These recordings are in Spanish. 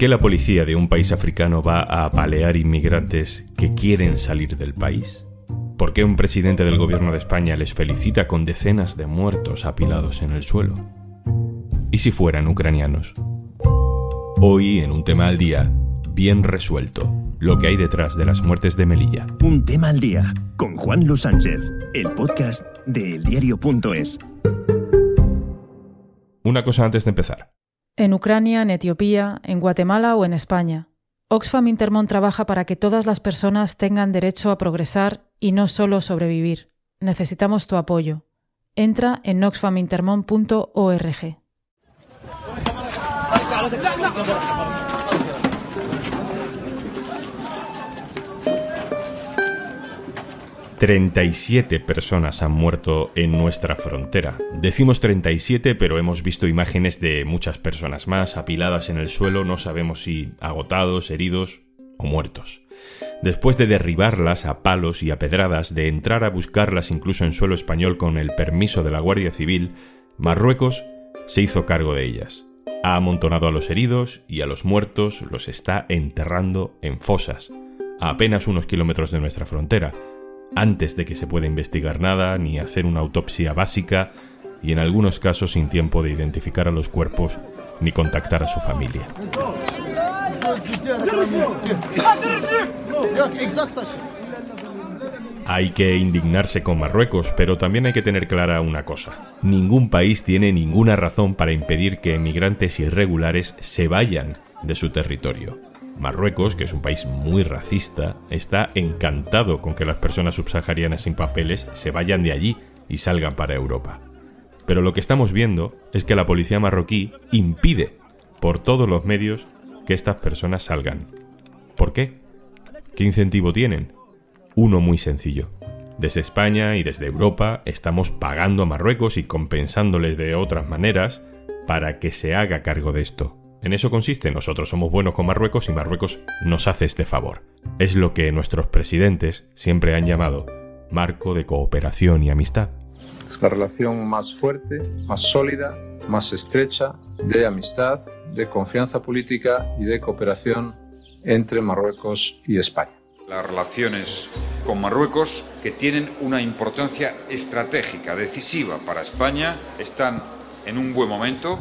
qué la policía de un país africano va a apalear inmigrantes que quieren salir del país? ¿Por qué un presidente del gobierno de España les felicita con decenas de muertos apilados en el suelo? ¿Y si fueran ucranianos? Hoy, en un tema al día, bien resuelto, lo que hay detrás de las muertes de Melilla. Un tema al día, con Juan Luis Sánchez, el podcast de eldiario.es. Una cosa antes de empezar. En Ucrania, en Etiopía, en Guatemala o en España. Oxfam Intermón trabaja para que todas las personas tengan derecho a progresar y no solo sobrevivir. Necesitamos tu apoyo. Entra en oxfamintermon.org. 37 personas han muerto en nuestra frontera. Decimos 37, pero hemos visto imágenes de muchas personas más apiladas en el suelo, no sabemos si agotados, heridos o muertos. Después de derribarlas a palos y a pedradas, de entrar a buscarlas incluso en suelo español con el permiso de la Guardia Civil, Marruecos se hizo cargo de ellas. Ha amontonado a los heridos y a los muertos los está enterrando en fosas, a apenas unos kilómetros de nuestra frontera, antes de que se pueda investigar nada ni hacer una autopsia básica y en algunos casos sin tiempo de identificar a los cuerpos ni contactar a su familia. Hay que indignarse con Marruecos, pero también hay que tener clara una cosa. Ningún país tiene ninguna razón para impedir que emigrantes irregulares se vayan de su territorio. Marruecos, que es un país muy racista, está encantado con que las personas subsaharianas sin papeles se vayan de allí y salgan para Europa. Pero lo que estamos viendo es que la policía marroquí impide por todos los medios que estas personas salgan. ¿Por qué? ¿Qué incentivo tienen? Uno muy sencillo. Desde España y desde Europa estamos pagando a Marruecos y compensándoles de otras maneras para que se haga cargo de esto. En eso consiste, nosotros somos buenos con Marruecos y Marruecos nos hace este favor. Es lo que nuestros presidentes siempre han llamado marco de cooperación y amistad. Es la relación más fuerte, más sólida, más estrecha de amistad, de confianza política y de cooperación entre Marruecos y España. Las relaciones con Marruecos, que tienen una importancia estratégica, decisiva para España, están en un buen momento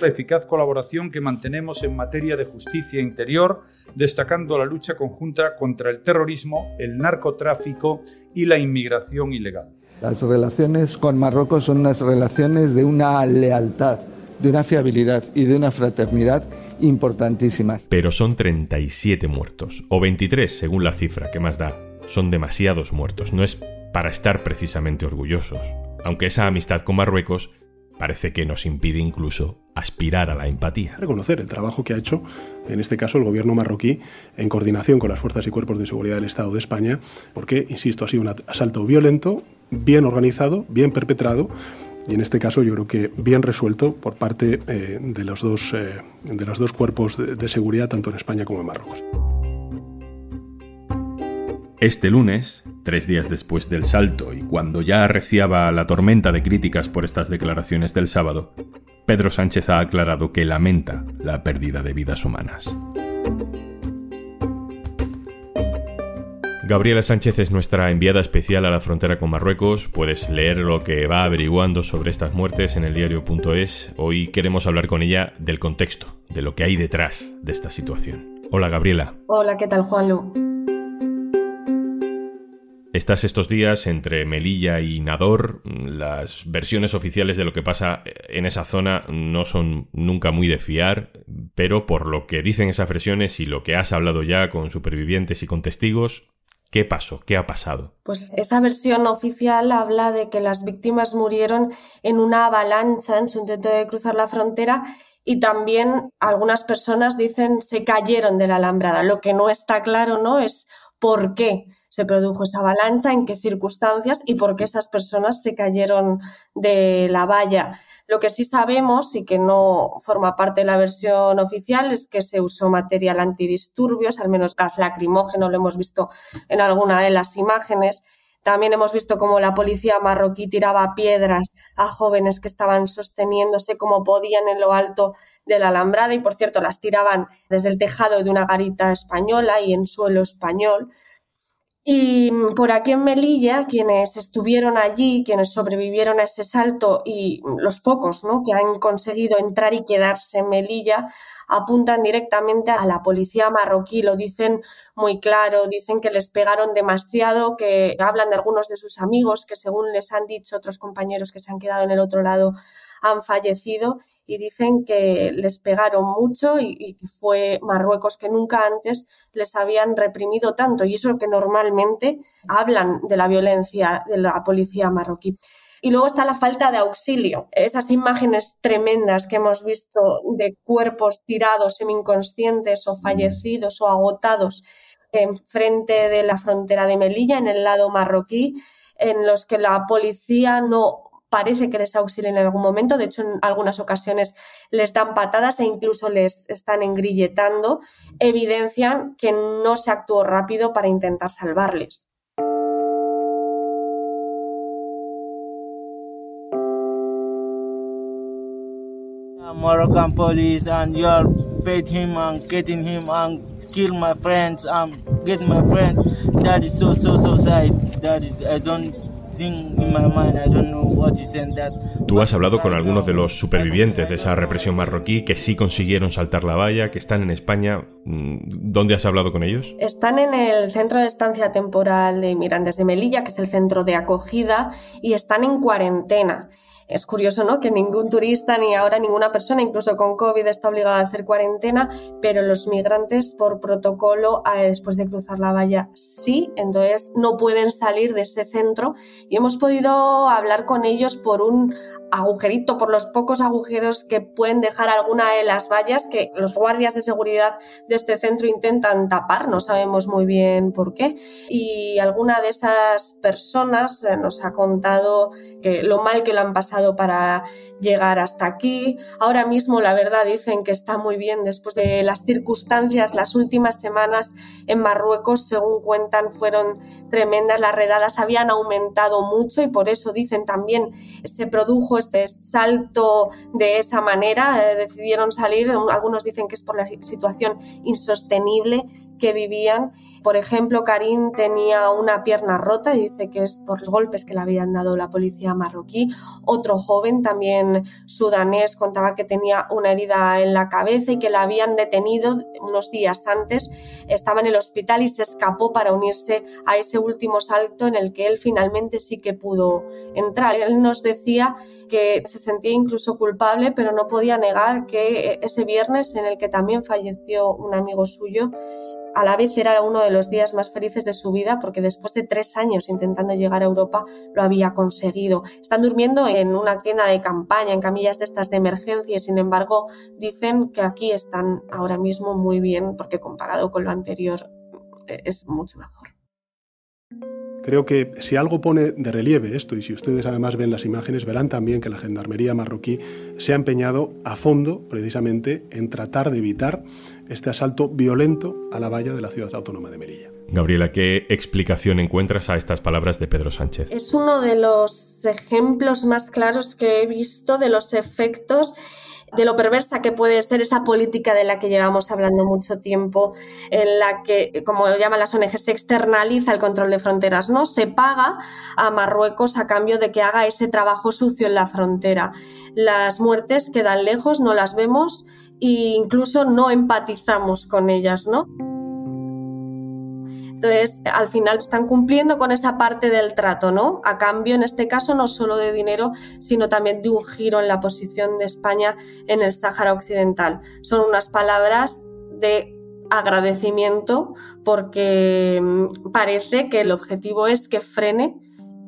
la eficaz colaboración que mantenemos en materia de justicia interior, destacando la lucha conjunta contra el terrorismo, el narcotráfico y la inmigración ilegal. Las relaciones con Marruecos son unas relaciones de una lealtad, de una fiabilidad y de una fraternidad importantísimas. Pero son 37 muertos, o 23 según la cifra, que más da. Son demasiados muertos, no es para estar precisamente orgullosos. Aunque esa amistad con Marruecos parece que nos impide incluso aspirar a la empatía. Reconocer el trabajo que ha hecho, en este caso, el gobierno marroquí, en coordinación con las fuerzas y cuerpos de seguridad del Estado de España, porque, insisto, ha sido un asalto violento, bien organizado, bien perpetrado, y en este caso yo creo que bien resuelto por parte eh, de, los dos, eh, de los dos cuerpos de seguridad, tanto en España como en Marruecos. Este lunes, tres días después del salto y cuando ya arreciaba la tormenta de críticas por estas declaraciones del sábado, Pedro Sánchez ha aclarado que lamenta la pérdida de vidas humanas. Gabriela Sánchez es nuestra enviada especial a la frontera con Marruecos. Puedes leer lo que va averiguando sobre estas muertes en el diario.es. Hoy queremos hablar con ella del contexto, de lo que hay detrás de esta situación. Hola Gabriela. Hola, ¿qué tal Juanlu? Estás estos días entre Melilla y Nador. Las versiones oficiales de lo que pasa en esa zona no son nunca muy de fiar, pero por lo que dicen esas versiones y lo que has hablado ya con supervivientes y con testigos, ¿qué pasó? ¿Qué ha pasado? Pues esa versión oficial habla de que las víctimas murieron en una avalancha en su intento de cruzar la frontera y también algunas personas dicen se cayeron de la alambrada. Lo que no está claro, ¿no? Es por qué se produjo esa avalancha, en qué circunstancias y por qué esas personas se cayeron de la valla. Lo que sí sabemos y que no forma parte de la versión oficial es que se usó material antidisturbios, al menos gas lacrimógeno, lo hemos visto en alguna de las imágenes. También hemos visto cómo la policía marroquí tiraba piedras a jóvenes que estaban sosteniéndose como podían en lo alto de la alambrada y, por cierto, las tiraban desde el tejado de una garita española y en suelo español. Y por aquí en Melilla, quienes estuvieron allí, quienes sobrevivieron a ese salto y los pocos ¿no? que han conseguido entrar y quedarse en Melilla, apuntan directamente a la policía marroquí, lo dicen muy claro, dicen que les pegaron demasiado, que hablan de algunos de sus amigos, que según les han dicho otros compañeros que se han quedado en el otro lado, han fallecido y dicen que les pegaron mucho y, que fue Marruecos que nunca antes les habían reprimido tanto y eso que normalmente hablan de la violencia de la policía marroquí. Y luego está la falta de auxilio. Esas imágenes tremendas que hemos visto de cuerpos tirados semi-inconscientes o fallecidos o agotados enfrente de la frontera de Melilla, en el lado marroquí, en los que la policía no parece que les auxilien en algún momento, de hecho en algunas ocasiones les dan patadas e incluso les están engrilletando, evidencian que no se actuó rápido para intentar salvarles. Moroccan police and you are bait him and getting him and kill my friends and get my friends. That is so so so sad. That is I don't Tú has hablado con algunos de los supervivientes de esa represión marroquí que sí consiguieron saltar la valla, que están en España. Mm, ¿Dónde has hablado con ellos? Están en el Centro de Estancia Temporal de Inmigrantes de Melilla, que es el centro de acogida, y están en cuarentena. Es curioso, ¿no? Que ningún turista ni ahora ninguna persona, incluso con COVID, está obligada a hacer cuarentena, pero los migrantes por protocolo, después de cruzar la valla, sí, entonces no pueden salir de ese centro y hemos podido hablar con ellos por un agujerito, por los pocos agujeros que pueden dejar alguna de las vallas que los guardias de seguridad de este centro intentan tapar, no sabemos muy bien por qué. Y alguna de esas personas eh, nos ha contado que lo mal que lo han pasado para llegar hasta aquí. Ahora mismo, la verdad, dicen que está muy bien después de las circunstancias. Las últimas semanas en Marruecos, según cuentan, fueron tremendas. Las redadas habían aumentado mucho y por eso dicen también se produjo ese salto de esa manera, eh, decidieron salir, algunos dicen que es por la situación insostenible que vivían. Por ejemplo, Karim tenía una pierna rota y dice que es por los golpes que le habían dado la policía marroquí. Otro joven, también sudanés, contaba que tenía una herida en la cabeza y que la habían detenido unos días antes. Estaba en el hospital y se escapó para unirse a ese último salto en el que él finalmente sí que pudo entrar. Él nos decía que se sentía incluso culpable, pero no podía negar que ese viernes en el que también falleció un amigo suyo, a la vez era uno de los días más felices de su vida porque después de tres años intentando llegar a Europa lo había conseguido. Están durmiendo en una tienda de campaña, en camillas de estas de emergencia y sin embargo dicen que aquí están ahora mismo muy bien porque comparado con lo anterior eh, es mucho mejor. Creo que si algo pone de relieve esto, y si ustedes además ven las imágenes, verán también que la Gendarmería marroquí se ha empeñado a fondo precisamente en tratar de evitar este asalto violento a la valla de la ciudad autónoma de Melilla. Gabriela, ¿qué explicación encuentras a estas palabras de Pedro Sánchez? Es uno de los ejemplos más claros que he visto de los efectos de lo perversa que puede ser esa política de la que llevamos hablando mucho tiempo, en la que, como llaman las ONG, se externaliza el control de fronteras, ¿no? Se paga a Marruecos a cambio de que haga ese trabajo sucio en la frontera. Las muertes quedan lejos, no las vemos e incluso no empatizamos con ellas, ¿no? Entonces, al final están cumpliendo con esa parte del trato, ¿no? A cambio, en este caso, no solo de dinero, sino también de un giro en la posición de España en el Sáhara Occidental. Son unas palabras de agradecimiento porque mm, parece que el objetivo es que frene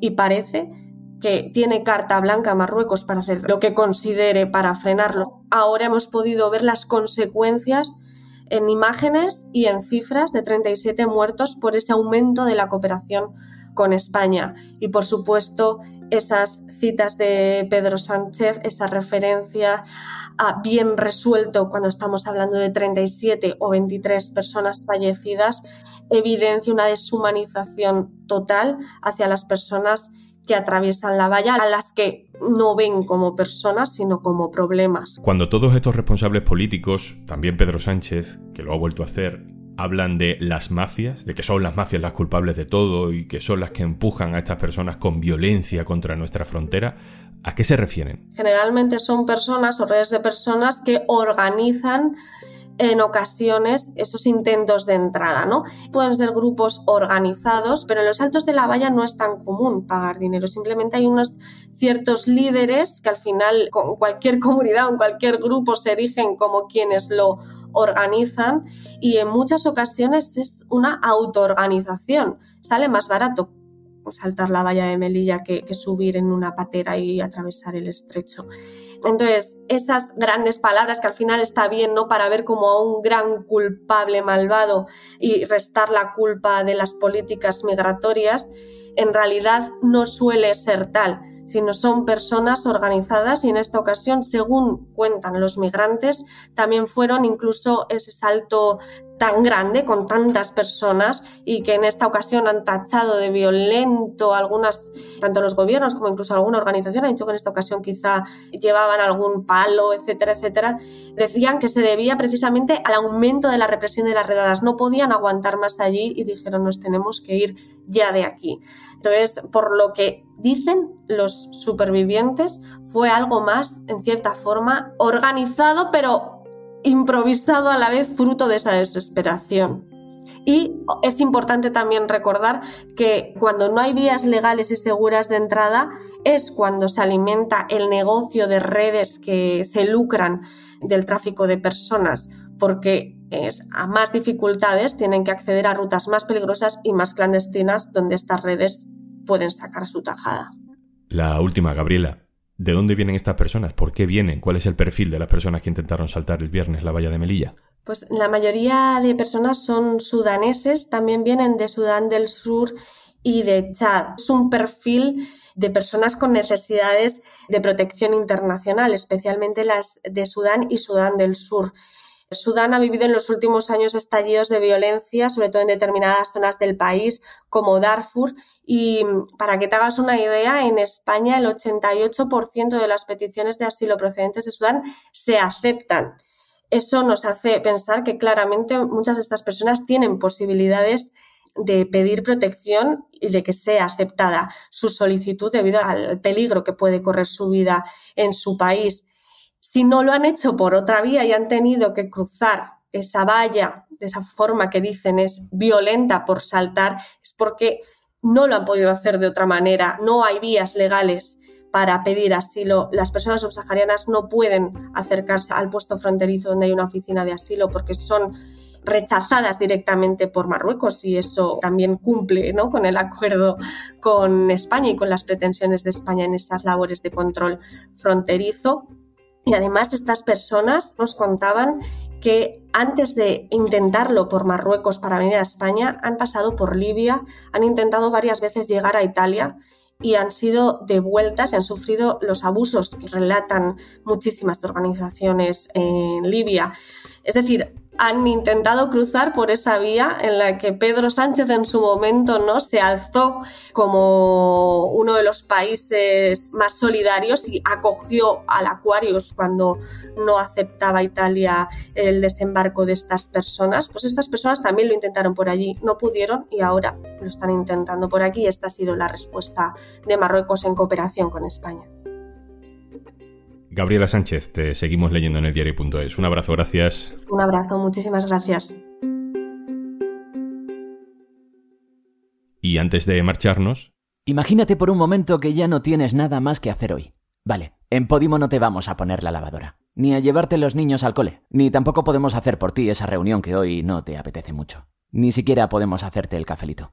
y parece que tiene carta blanca Marruecos para hacer lo que considere para frenarlo. Ahora hemos podido ver las consecuencias en imágenes y en cifras de 37 muertos por ese aumento de la cooperación con España. Y por supuesto, esas citas de Pedro Sánchez, esa referencia a bien resuelto cuando estamos hablando de 37 o 23 personas fallecidas, evidencia una deshumanización total hacia las personas que atraviesan la valla, a las que no ven como personas, sino como problemas. Cuando todos estos responsables políticos, también Pedro Sánchez, que lo ha vuelto a hacer, hablan de las mafias, de que son las mafias las culpables de todo y que son las que empujan a estas personas con violencia contra nuestra frontera, ¿a qué se refieren? Generalmente son personas o redes de personas que organizan en ocasiones esos intentos de entrada, ¿no? Pueden ser grupos organizados, pero en los altos de la valla no es tan común pagar dinero. Simplemente hay unos ciertos líderes que al final con cualquier comunidad o cualquier grupo se erigen como quienes lo organizan y en muchas ocasiones es una autoorganización. Sale más barato saltar la valla de Melilla que, que subir en una patera y atravesar el estrecho. Entonces, esas grandes palabras que al final está bien, ¿no? Para ver como a un gran culpable malvado y restar la culpa de las políticas migratorias, en realidad no suele ser tal sino son personas organizadas y en esta ocasión, según cuentan los migrantes, también fueron incluso ese salto tan grande con tantas personas y que en esta ocasión han tachado de violento algunas, tanto los gobiernos como incluso alguna organización, han dicho que en esta ocasión quizá llevaban algún palo, etcétera, etcétera, decían que se debía precisamente al aumento de la represión de las redadas. No podían aguantar más allí y dijeron nos tenemos que ir ya de aquí. Entonces, por lo que dicen los supervivientes, fue algo más, en cierta forma, organizado, pero improvisado a la vez fruto de esa desesperación. Y es importante también recordar que cuando no hay vías legales y seguras de entrada es cuando se alimenta el negocio de redes que se lucran del tráfico de personas, porque a más dificultades tienen que acceder a rutas más peligrosas y más clandestinas donde estas redes pueden sacar su tajada. La última, Gabriela. ¿De dónde vienen estas personas? ¿Por qué vienen? ¿Cuál es el perfil de las personas que intentaron saltar el viernes la valla de Melilla? Pues la mayoría de personas son sudaneses, también vienen de Sudán del Sur y de Chad. Es un perfil de personas con necesidades de protección internacional, especialmente las de Sudán y Sudán del Sur. Sudán ha vivido en los últimos años estallidos de violencia, sobre todo en determinadas zonas del país, como Darfur. Y para que te hagas una idea, en España el 88% de las peticiones de asilo procedentes de Sudán se aceptan. Eso nos hace pensar que claramente muchas de estas personas tienen posibilidades de pedir protección y de que sea aceptada su solicitud debido al peligro que puede correr su vida en su país. Si no lo han hecho por otra vía y han tenido que cruzar esa valla de esa forma que dicen es violenta por saltar, es porque no lo han podido hacer de otra manera. No hay vías legales para pedir asilo. Las personas subsaharianas no pueden acercarse al puesto fronterizo donde hay una oficina de asilo porque son rechazadas directamente por Marruecos y eso también cumple ¿no? con el acuerdo con España y con las pretensiones de España en estas labores de control fronterizo. Y además estas personas nos contaban que antes de intentarlo por Marruecos para venir a España, han pasado por Libia, han intentado varias veces llegar a Italia y han sido devueltas y han sufrido los abusos que relatan muchísimas organizaciones en Libia. Es decir, han intentado cruzar por esa vía en la que Pedro Sánchez en su momento no se alzó como uno de los países más solidarios y acogió al Aquarius cuando no aceptaba Italia el desembarco de estas personas. Pues estas personas también lo intentaron por allí, no pudieron y ahora lo están intentando por aquí. Esta ha sido la respuesta de Marruecos en cooperación con España. Gabriela Sánchez, te seguimos leyendo en el diario.es. Un abrazo, gracias. Un abrazo, muchísimas gracias. Y antes de marcharnos... Imagínate por un momento que ya no tienes nada más que hacer hoy. Vale, en Podimo no te vamos a poner la lavadora, ni a llevarte los niños al cole, ni tampoco podemos hacer por ti esa reunión que hoy no te apetece mucho. Ni siquiera podemos hacerte el cafelito.